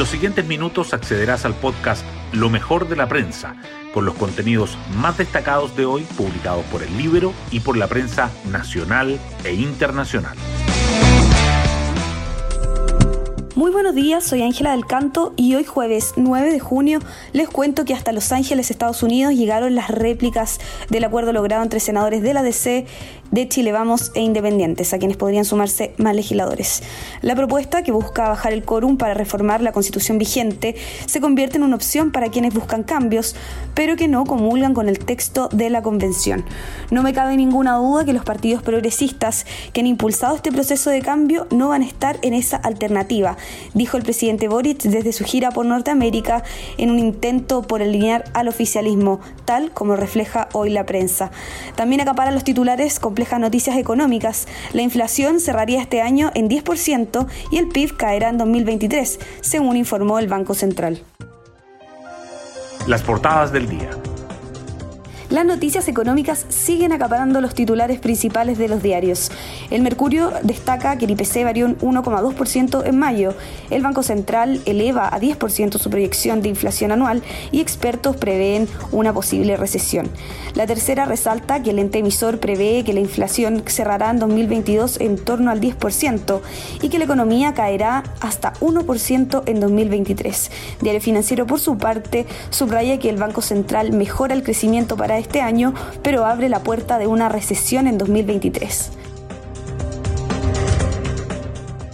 los siguientes minutos accederás al podcast Lo mejor de la prensa, con los contenidos más destacados de hoy publicados por el libro y por la prensa nacional e internacional. Muy buenos días, soy Ángela del Canto y hoy jueves 9 de junio les cuento que hasta Los Ángeles, Estados Unidos, llegaron las réplicas del acuerdo logrado entre senadores de la DC, de Chile Vamos e Independientes, a quienes podrían sumarse más legisladores. La propuesta, que busca bajar el quórum para reformar la constitución vigente, se convierte en una opción para quienes buscan cambios, pero que no comulgan con el texto de la convención. No me cabe ninguna duda que los partidos progresistas que han impulsado este proceso de cambio no van a estar en esa alternativa, dijo el presidente Boric desde su gira por Norteamérica en un intento por alinear al oficialismo, tal como refleja hoy la prensa. También acapara los titulares complejas noticias económicas. La inflación cerraría este año en 10% y el PIB caerá en 2023, según informó el Banco Central. Las portadas del día. Las noticias económicas siguen acaparando los titulares principales de los diarios. El Mercurio destaca que el IPC varió un 1,2% en mayo. El Banco Central eleva a 10% su proyección de inflación anual y expertos prevén una posible recesión. La tercera resalta que el ente emisor prevé que la inflación cerrará en 2022 en torno al 10% y que la economía caerá hasta 1% en 2023. Diario Financiero, por su parte, subraya que el Banco Central mejora el crecimiento para este año, pero abre la puerta de una recesión en 2023.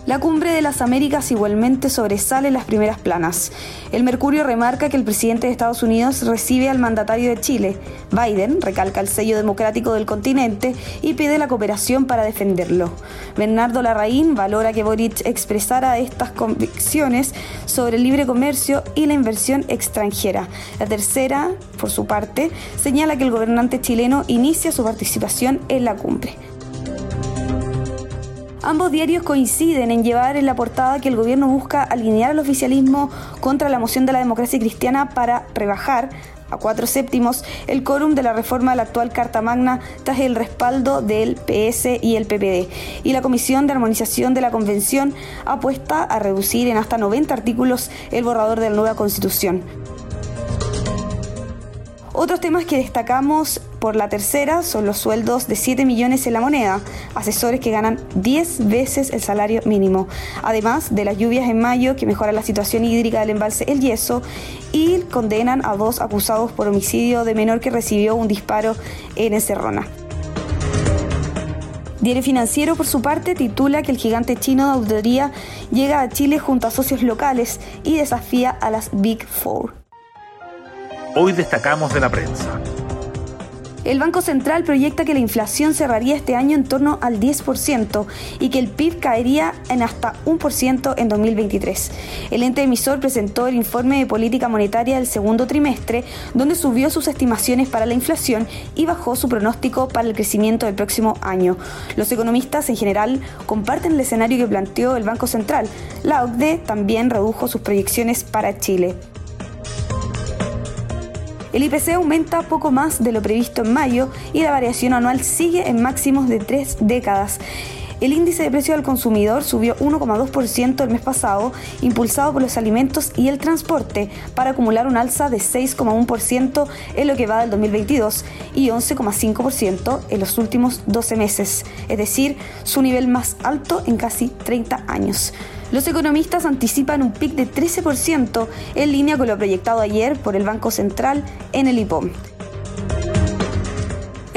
La cumbre de las Américas igualmente sobresale en las primeras planas. El Mercurio remarca que el presidente de Estados Unidos recibe al mandatario de Chile. Biden recalca el sello democrático del continente y pide la cooperación para defenderlo. Bernardo Larraín valora que Boric expresara estas convicciones sobre el libre comercio y la inversión extranjera. La tercera, por su parte, señala que el gobernante chileno inicia su participación en la cumbre. Ambos diarios coinciden en llevar en la portada que el gobierno busca alinear al oficialismo contra la moción de la democracia cristiana para rebajar a cuatro séptimos el quórum de la reforma de la actual Carta Magna tras el respaldo del PS y el PPD. Y la Comisión de Armonización de la Convención apuesta a reducir en hasta 90 artículos el borrador de la nueva Constitución. Otros temas que destacamos por la tercera son los sueldos de 7 millones en la moneda, asesores que ganan 10 veces el salario mínimo, además de las lluvias en mayo que mejoran la situación hídrica del embalse El Yeso y condenan a dos acusados por homicidio de menor que recibió un disparo en Encerrona. Diario Financiero, por su parte, titula que el gigante chino de auditoría llega a Chile junto a socios locales y desafía a las Big Four hoy destacamos de la prensa. El Banco Central proyecta que la inflación cerraría este año en torno al 10% y que el PIB caería en hasta 1% en 2023. El ente emisor presentó el informe de política monetaria del segundo trimestre, donde subió sus estimaciones para la inflación y bajó su pronóstico para el crecimiento del próximo año. Los economistas en general comparten el escenario que planteó el Banco Central. La OCDE también redujo sus proyecciones para Chile. El IPC aumenta poco más de lo previsto en mayo y la variación anual sigue en máximos de tres décadas. El índice de precio al consumidor subió 1,2% el mes pasado, impulsado por los alimentos y el transporte, para acumular un alza de 6,1% en lo que va del 2022 y 11,5% en los últimos 12 meses, es decir, su nivel más alto en casi 30 años. Los economistas anticipan un pic de 13% en línea con lo proyectado ayer por el Banco Central en el IPOM.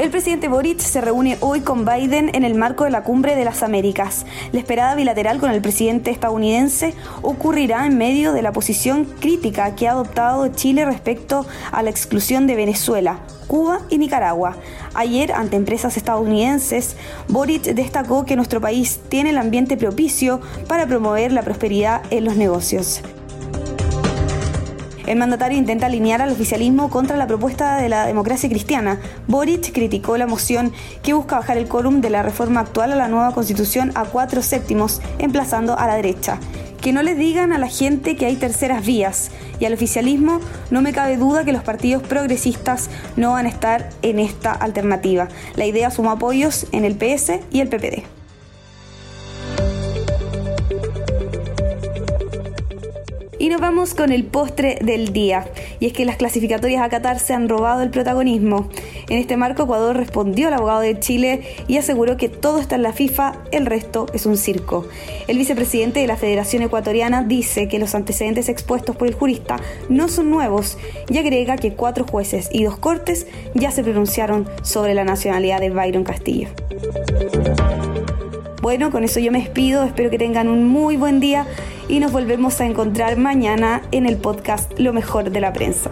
El presidente Boric se reúne hoy con Biden en el marco de la Cumbre de las Américas. La esperada bilateral con el presidente estadounidense ocurrirá en medio de la posición crítica que ha adoptado Chile respecto a la exclusión de Venezuela, Cuba y Nicaragua. Ayer, ante empresas estadounidenses, Boric destacó que nuestro país tiene el ambiente propicio para promover la prosperidad en los negocios. El mandatario intenta alinear al oficialismo contra la propuesta de la democracia cristiana. Boric criticó la moción que busca bajar el quórum de la reforma actual a la nueva constitución a cuatro séptimos, emplazando a la derecha. Que no les digan a la gente que hay terceras vías y al oficialismo no me cabe duda que los partidos progresistas no van a estar en esta alternativa. La idea suma apoyos en el PS y el PPD. Y nos vamos con el postre del día. Y es que las clasificatorias a Qatar se han robado el protagonismo. En este marco, Ecuador respondió al abogado de Chile y aseguró que todo está en la FIFA, el resto es un circo. El vicepresidente de la Federación Ecuatoriana dice que los antecedentes expuestos por el jurista no son nuevos y agrega que cuatro jueces y dos cortes ya se pronunciaron sobre la nacionalidad de Byron Castillo. Bueno, con eso yo me despido, espero que tengan un muy buen día y nos volvemos a encontrar mañana en el podcast Lo mejor de la prensa.